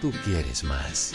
tú quieres más.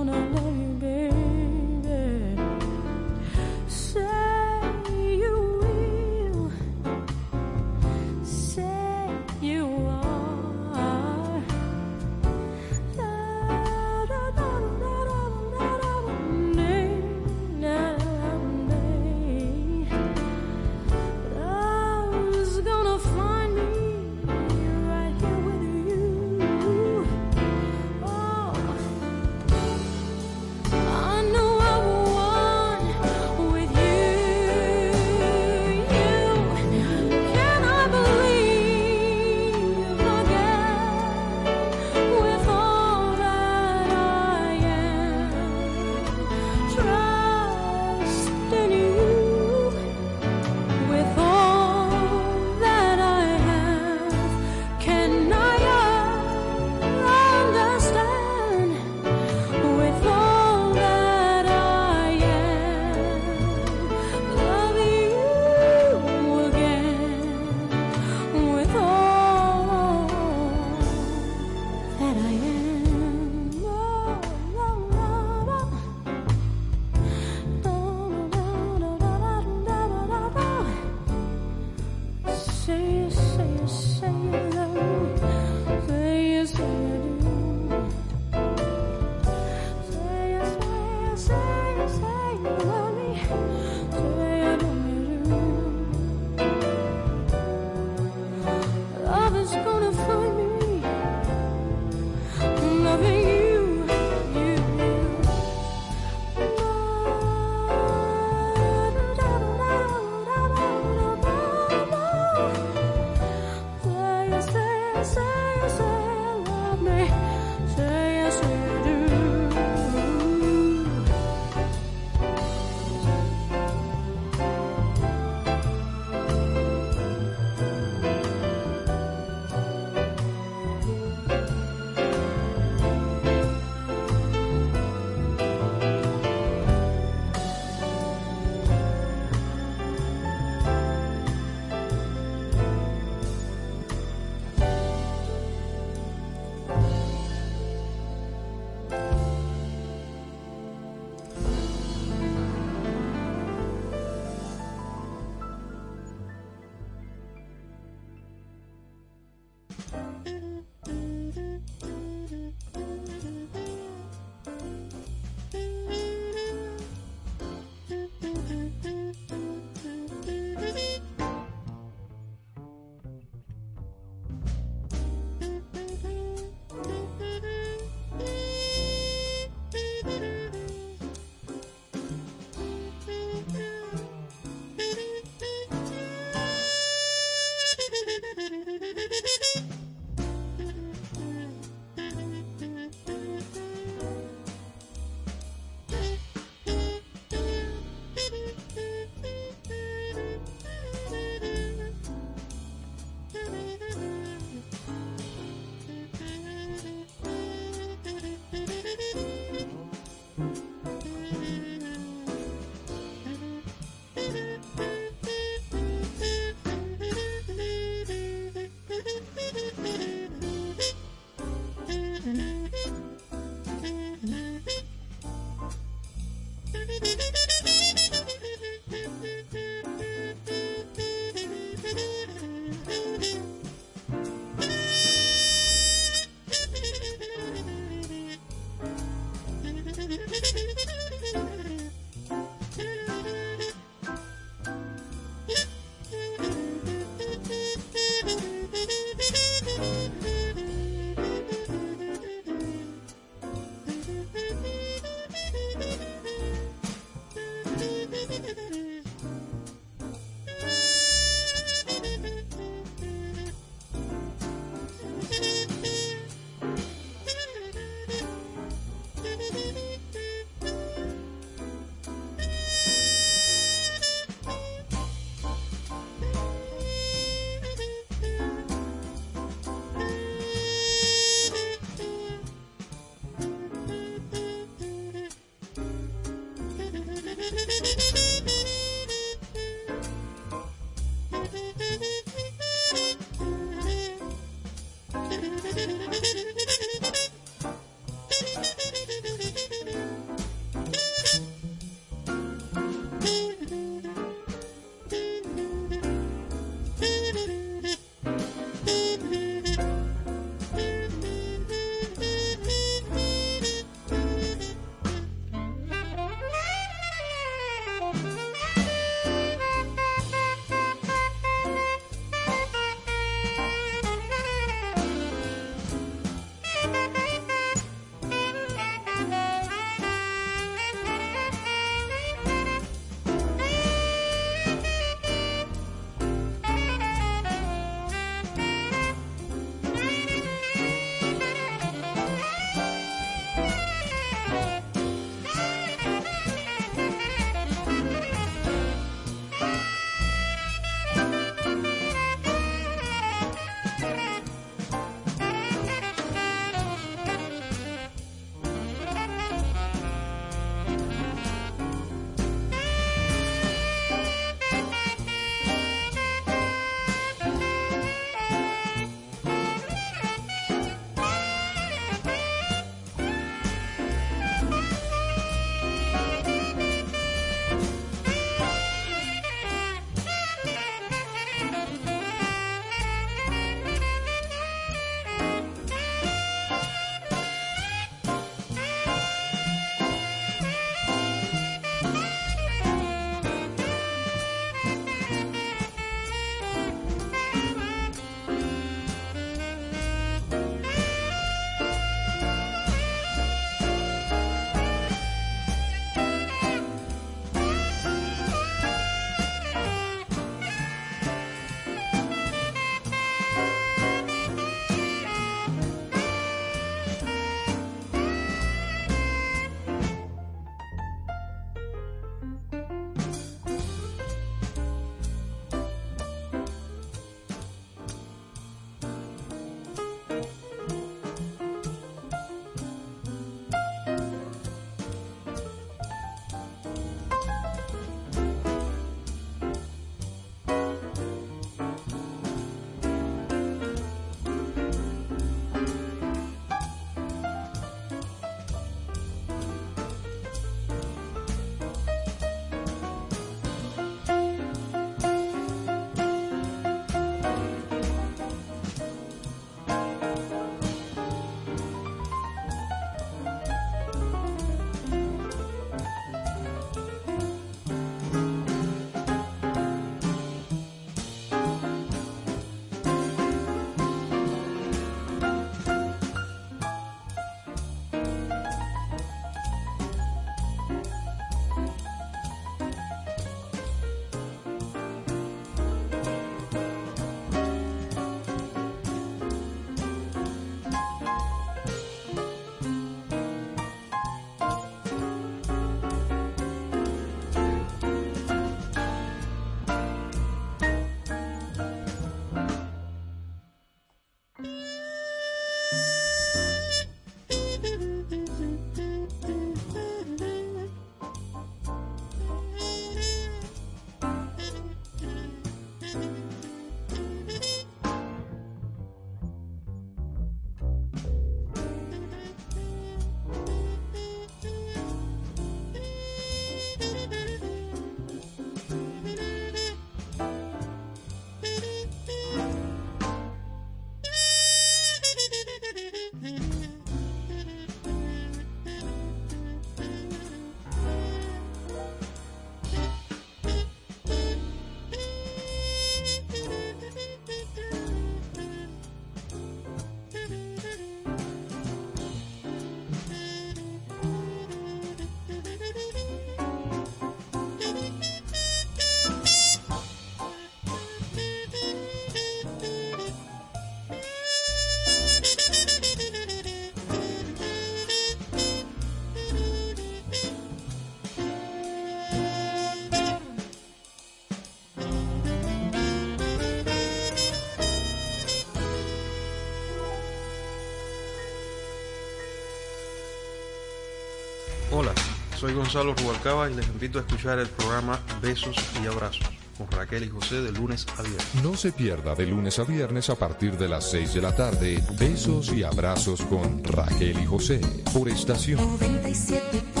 Soy Gonzalo Rubalcaba y les invito a escuchar el programa Besos y Abrazos con Raquel y José de lunes a viernes. No se pierda de lunes a viernes a partir de las 6 de la tarde Besos y Abrazos con Raquel y José por estación 97.7.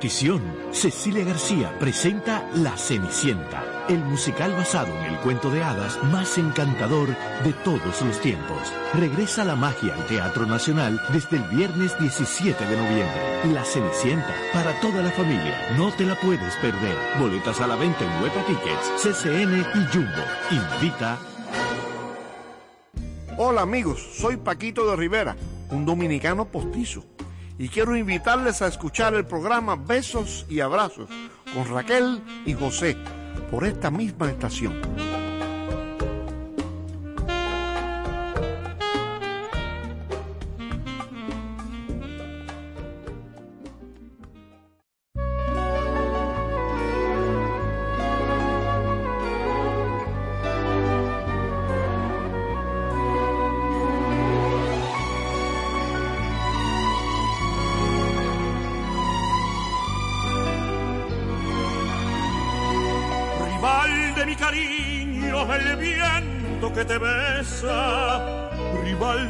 Cecilia García presenta La Cenicienta, el musical basado en el cuento de hadas más encantador de todos los tiempos. Regresa la magia al Teatro Nacional desde el viernes 17 de noviembre. La Cenicienta, para toda la familia, no te la puedes perder. Boletas a la venta en Huepa Tickets, CCN y Jumbo. Invita. Hola amigos, soy Paquito de Rivera, un dominicano postizo y quiero invitarles a escuchar el programa Besos y Abrazos con Raquel y José por esta misma estación.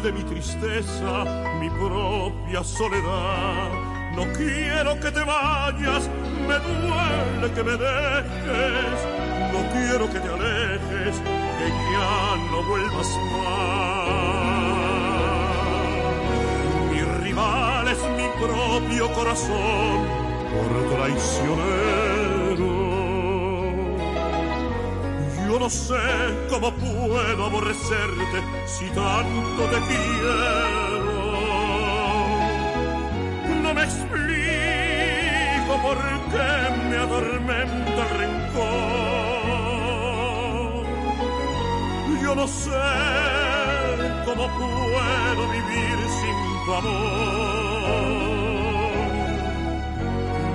De mi tristeza, mi propia soledad. No quiero que te vayas, me duele que me dejes. No quiero que te alejes, que ya no vuelvas más. Mi rival es mi propio corazón, por traicionero. No sé cómo puedo aborrecerte si tanto te quiero. No me explico por qué me atormenta el rencor. Yo no sé cómo puedo vivir sin tu amor.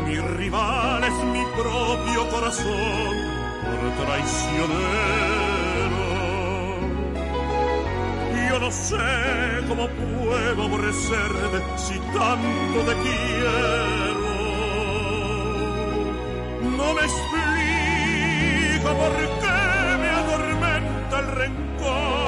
Mi rival es mi propio corazón por traicionero. Yo no sé cómo puedo aborrecerte si tanto te quiero. No me explico por qué me atormenta el rencor.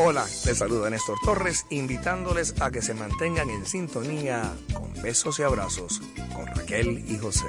Hola, les saluda Néstor Torres, invitándoles a que se mantengan en sintonía con besos y abrazos con Raquel y José.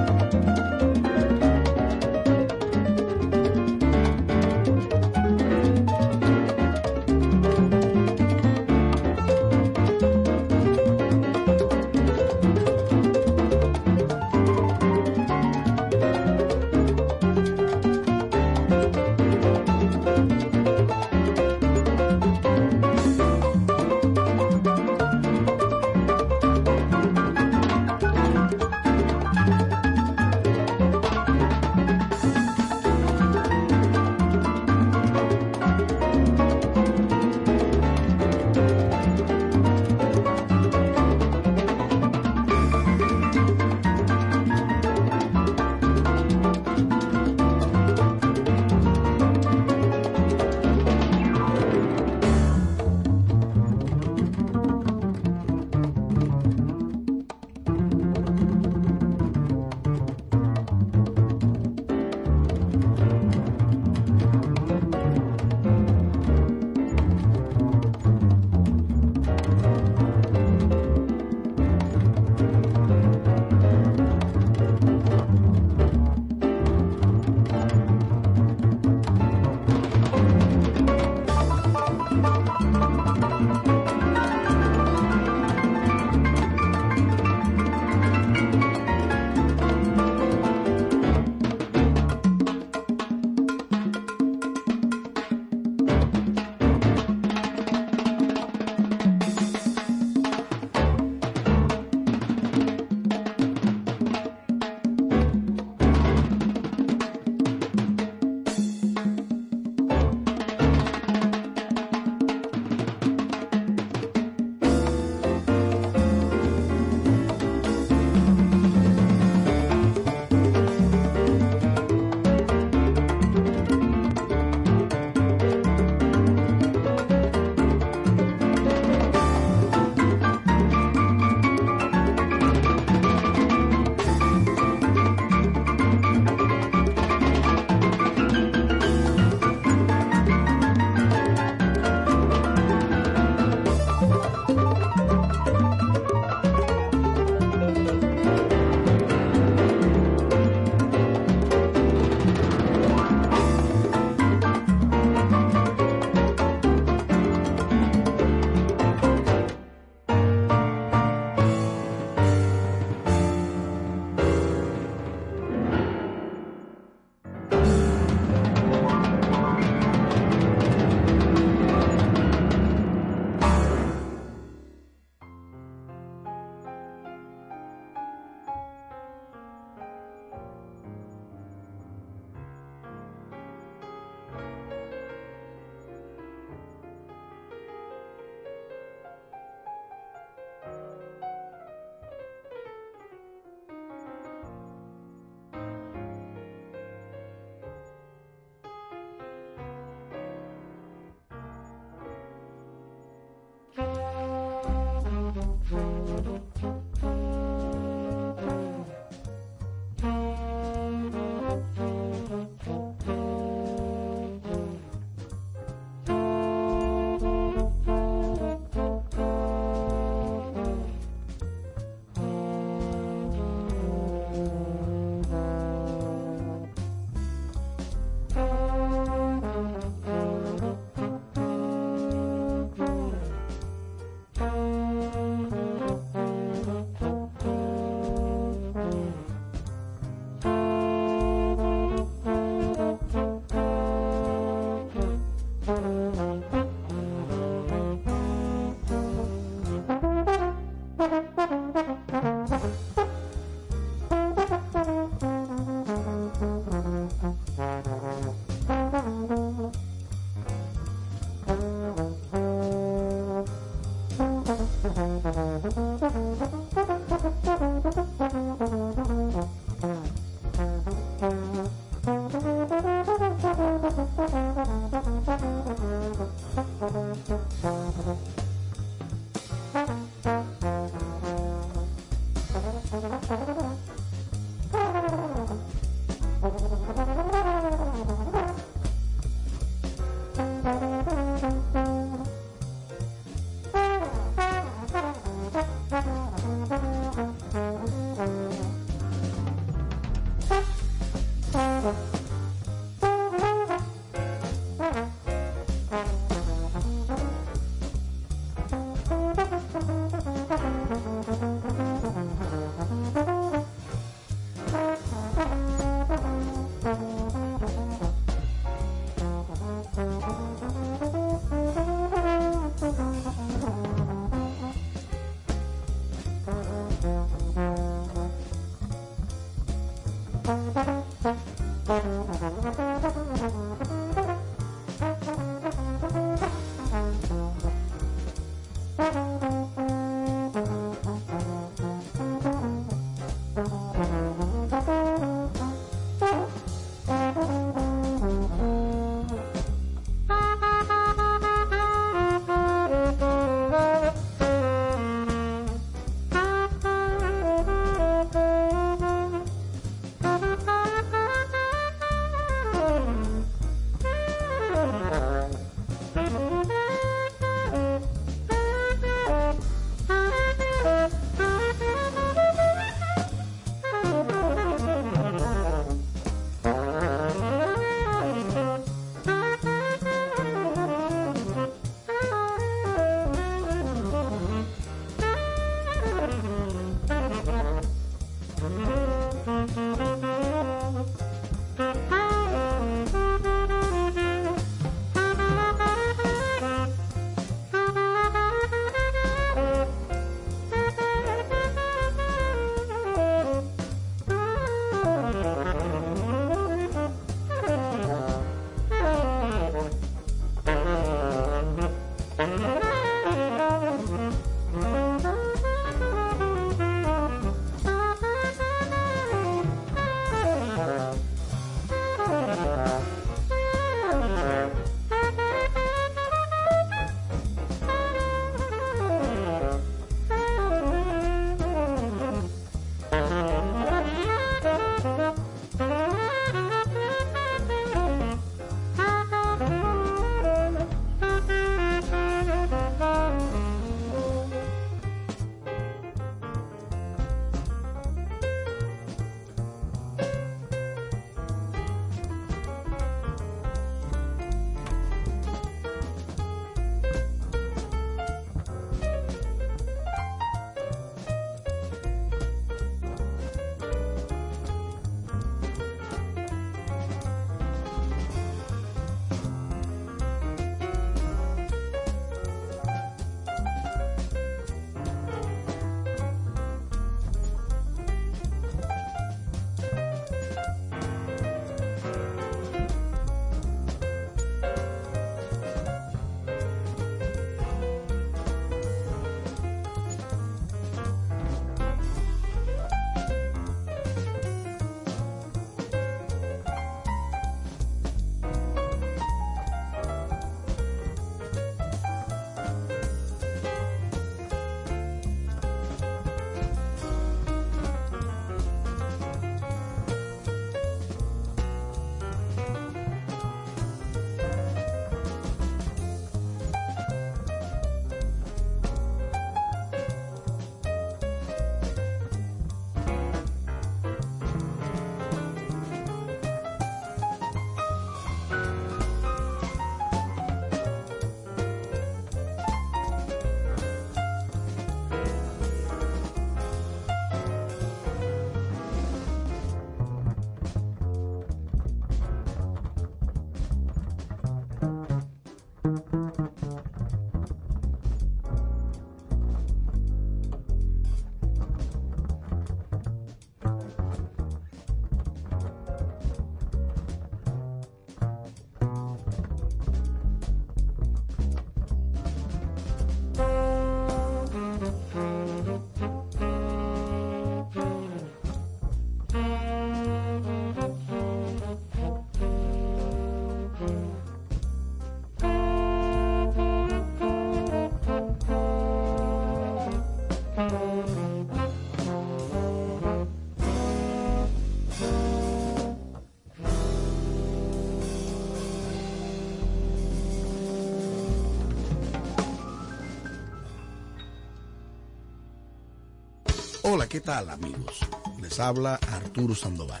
¿qué tal amigos? Les habla Arturo Sandoval,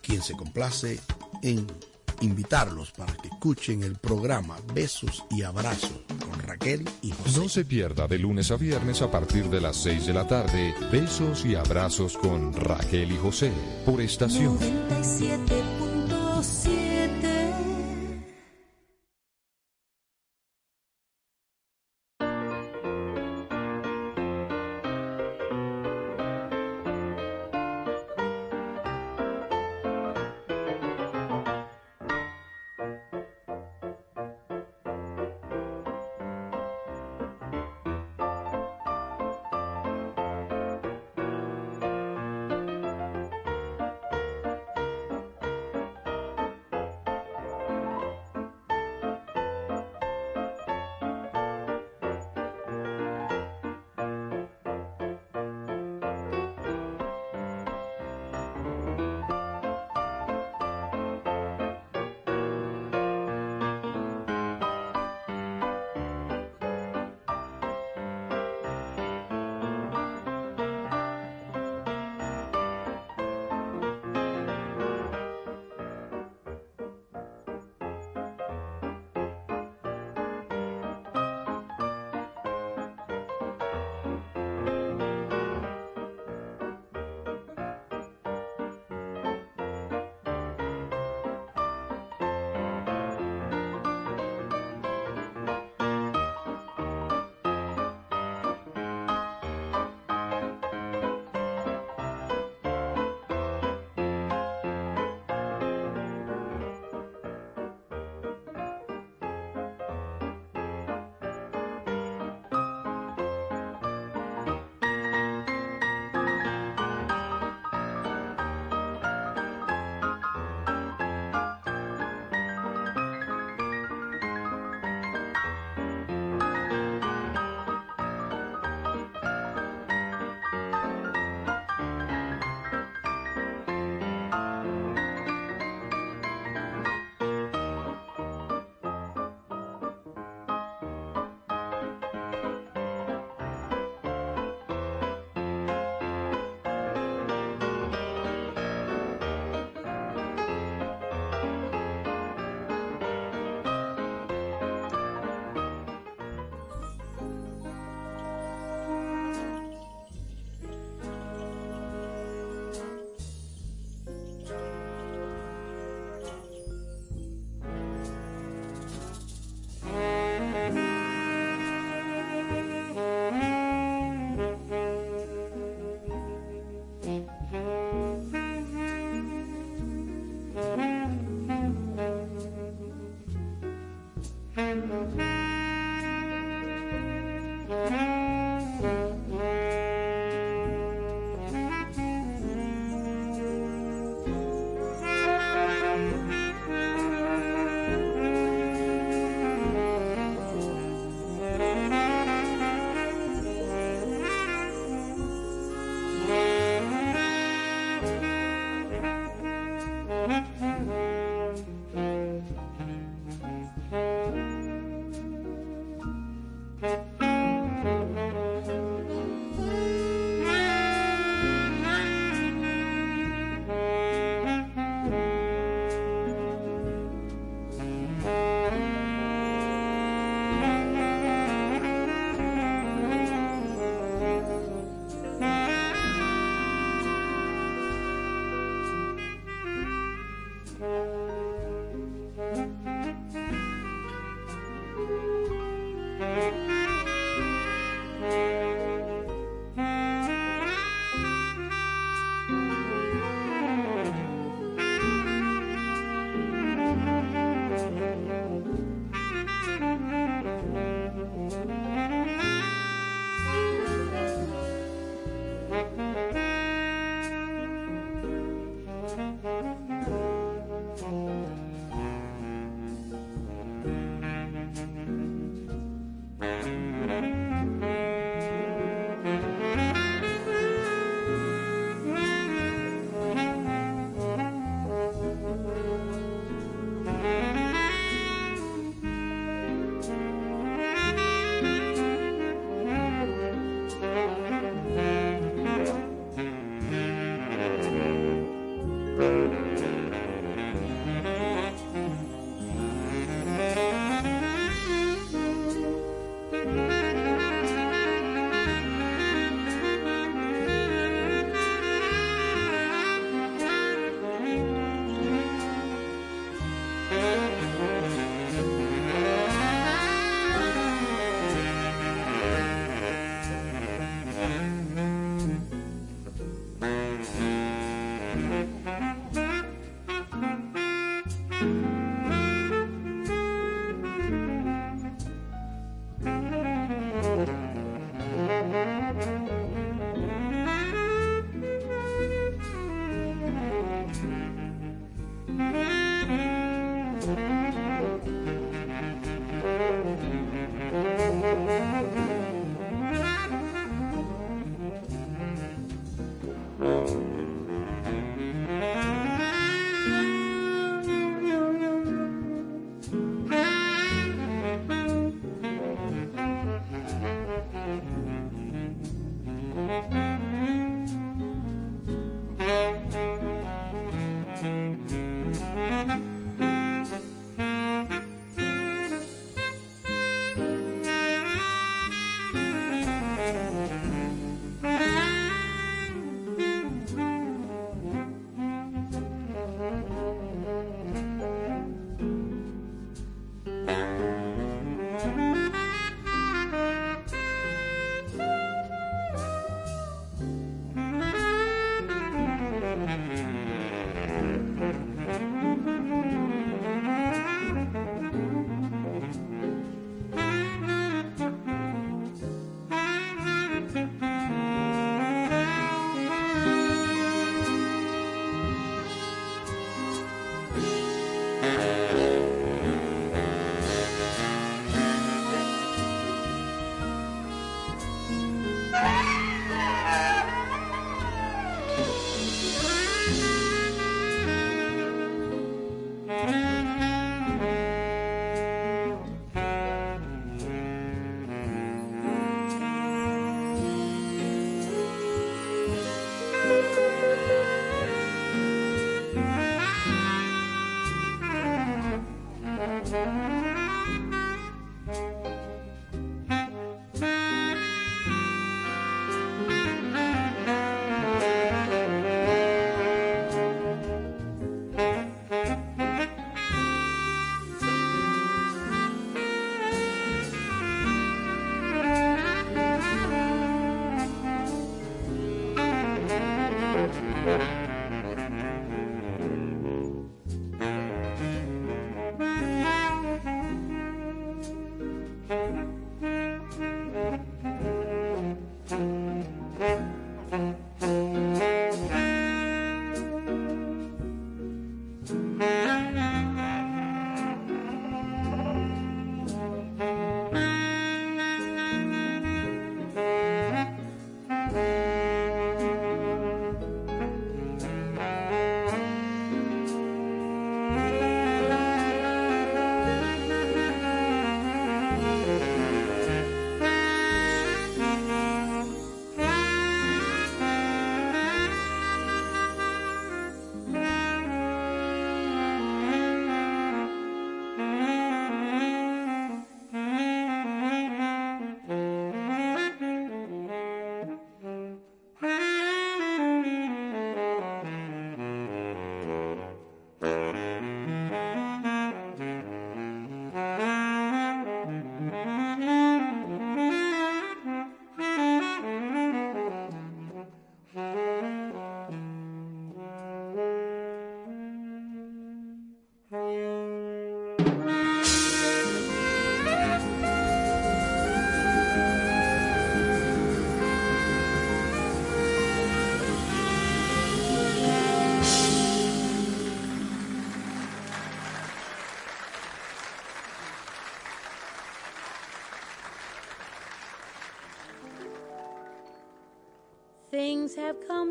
quien se complace en invitarlos para que escuchen el programa Besos y Abrazos con Raquel y José. No se pierda de lunes a viernes a partir de las 6 de la tarde Besos y Abrazos con Raquel y José por estación. 97.7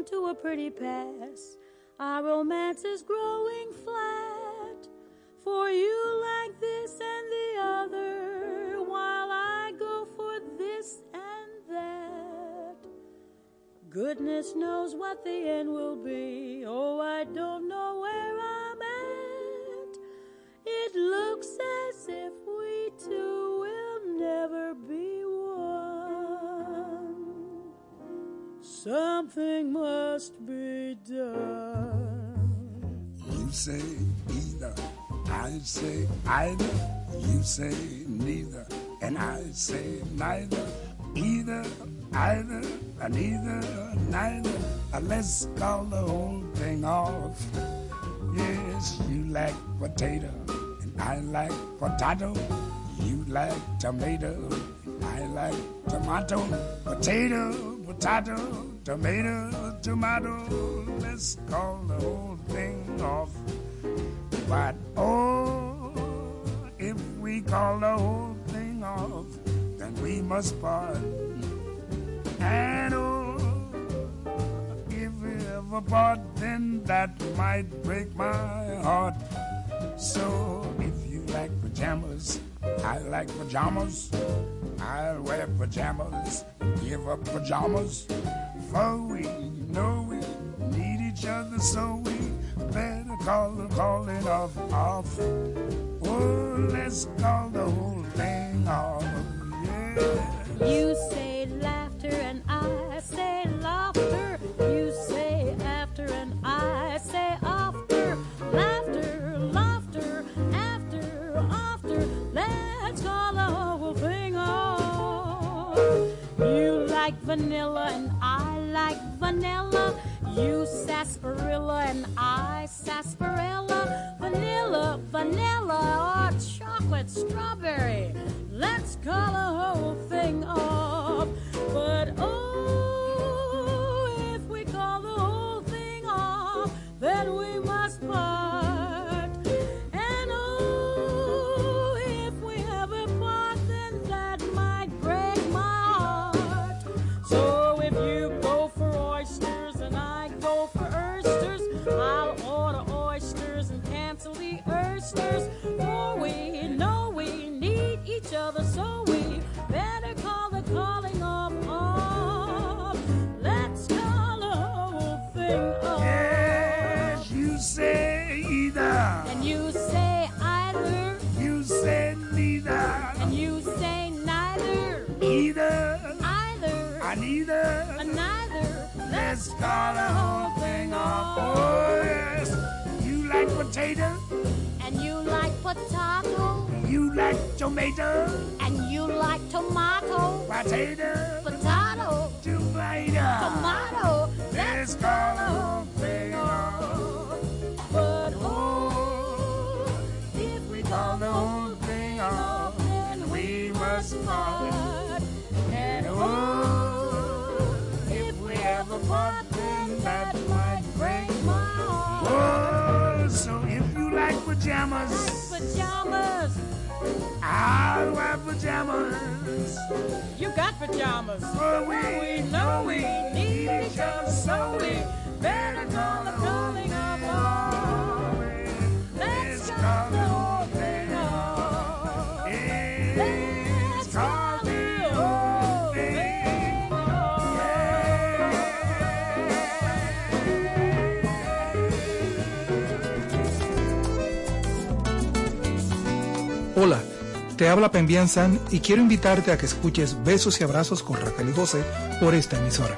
to a pretty pass. Our romance is growing flat. For you like this and the other, while I go for this and that. Goodness knows what the end will be. Something must be done. You say either, I say either. You say neither, and I say neither. Either, either, neither, neither. Let's call the whole thing off. Yes, you like potato, and I like potato. You like tomato, I like tomato. Potato, potato, tomato, tomato. Let's call the whole thing off. But oh, if we call the whole thing off, then we must part. And oh, if we ever part, then that might break my heart. So if you like pajamas, I like pajamas. I'll wear pajamas, give up pajamas. Oh. Potato. You like tomato. And you like tomato. Potato. Potato. Tomato. Tomato. Let's call the whole thing off. But oh, If we call the whole thing off, then we must part. And pajamas, pajamas. I'll wear pajamas. You got pajamas. For we know we need each other, so we better call the te habla Pembian San y quiero invitarte a que escuches Besos y Abrazos con Raquel y José por esta emisora.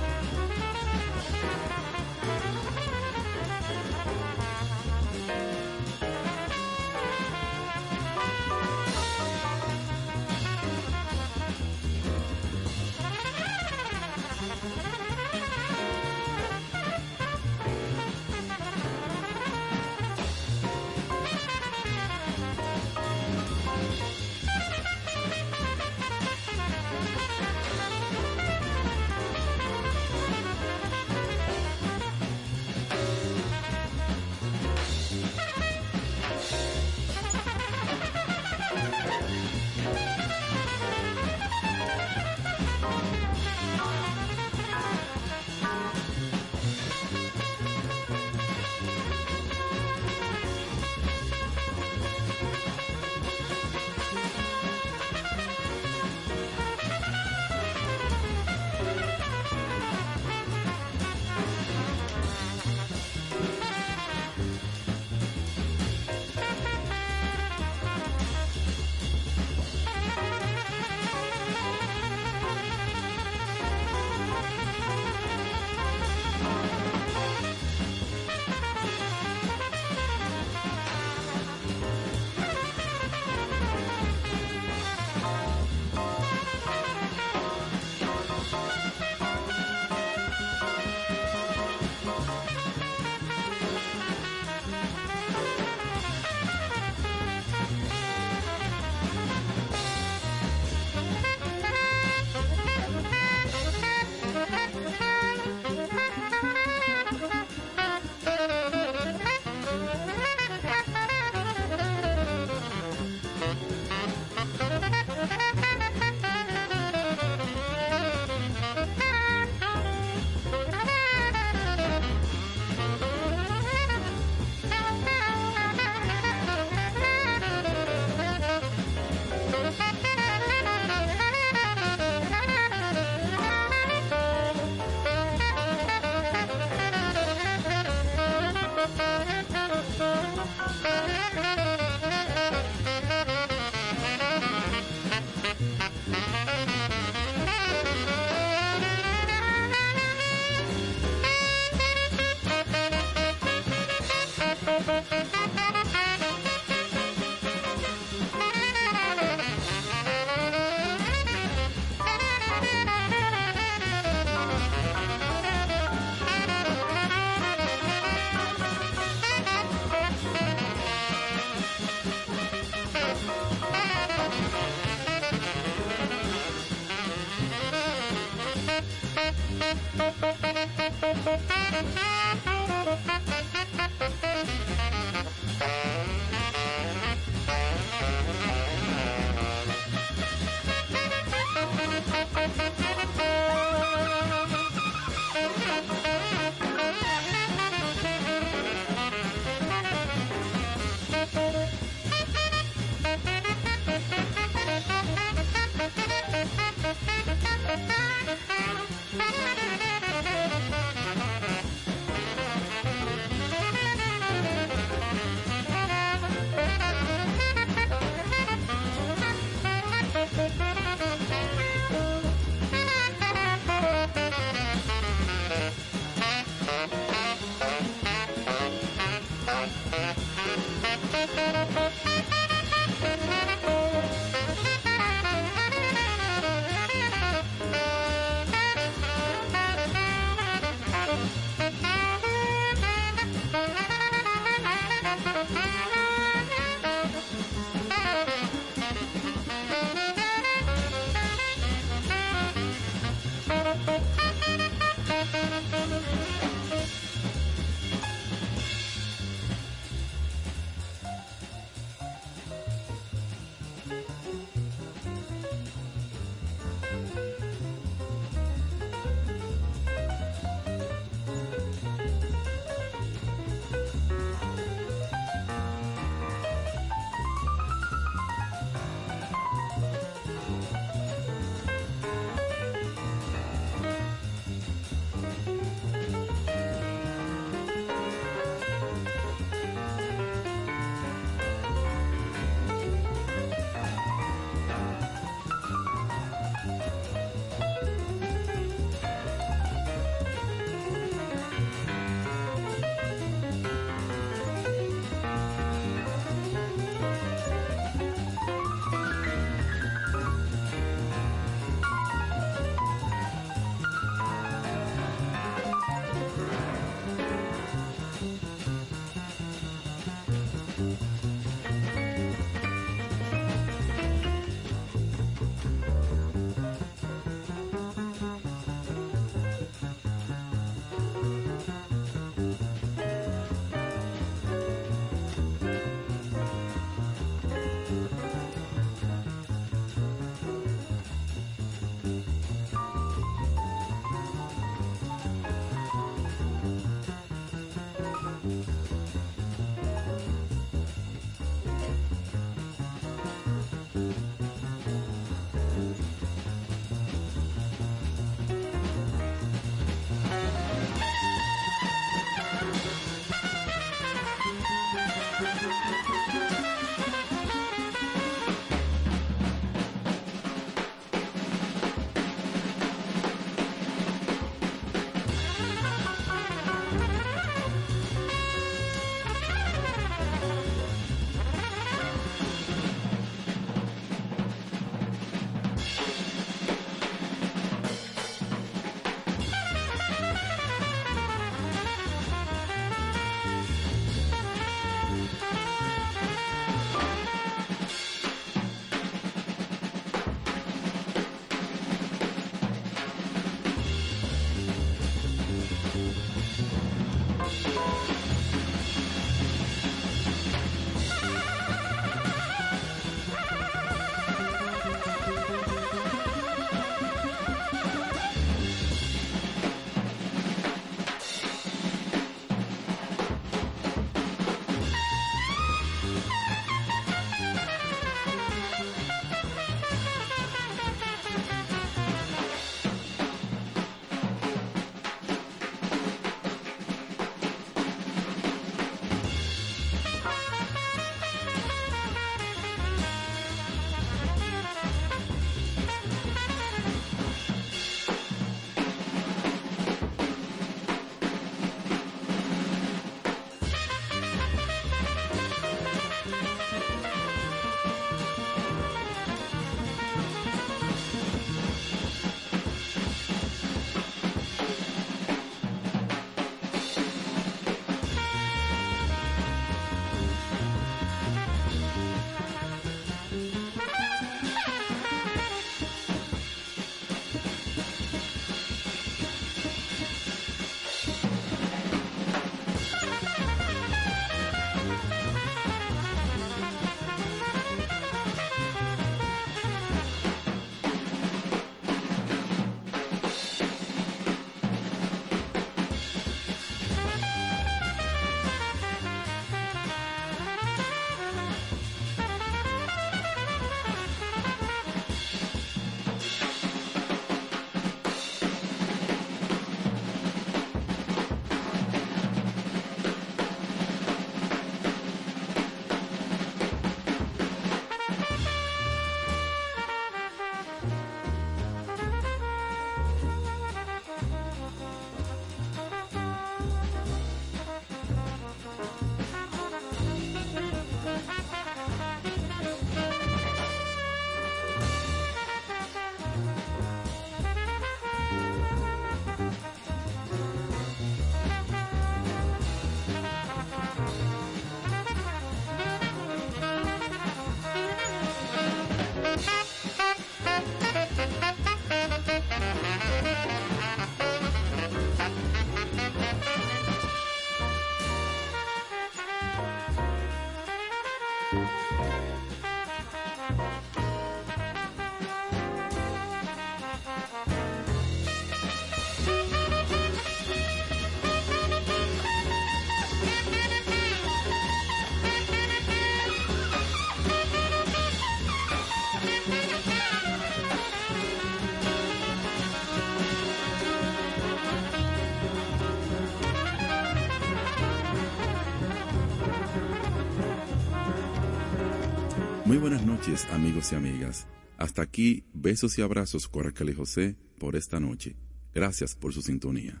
Muy buenas noches, amigos y amigas. Hasta aquí, besos y abrazos con Raquel y José por esta noche. Gracias por su sintonía.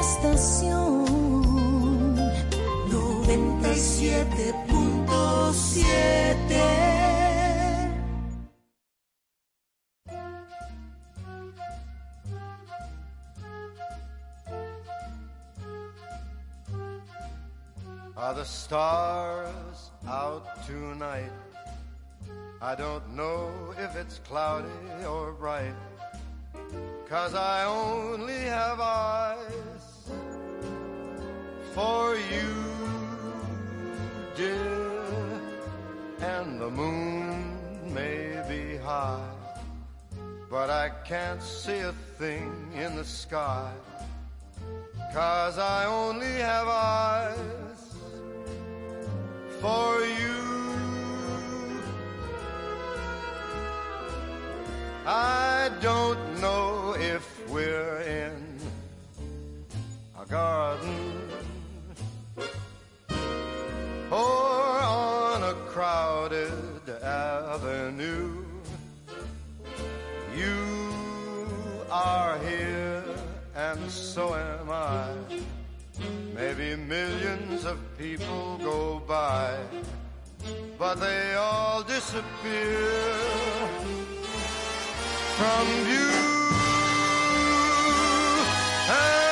Estación 97.7 I don't know if it's cloudy or bright. Cause I only have eyes for you, dear. And the moon may be high, but I can't see a thing in the sky. Cause I only have eyes for you. I don't know if we're in a garden or on a crowded avenue. You are here and so am I. Maybe millions of people go by, but they all disappear from. And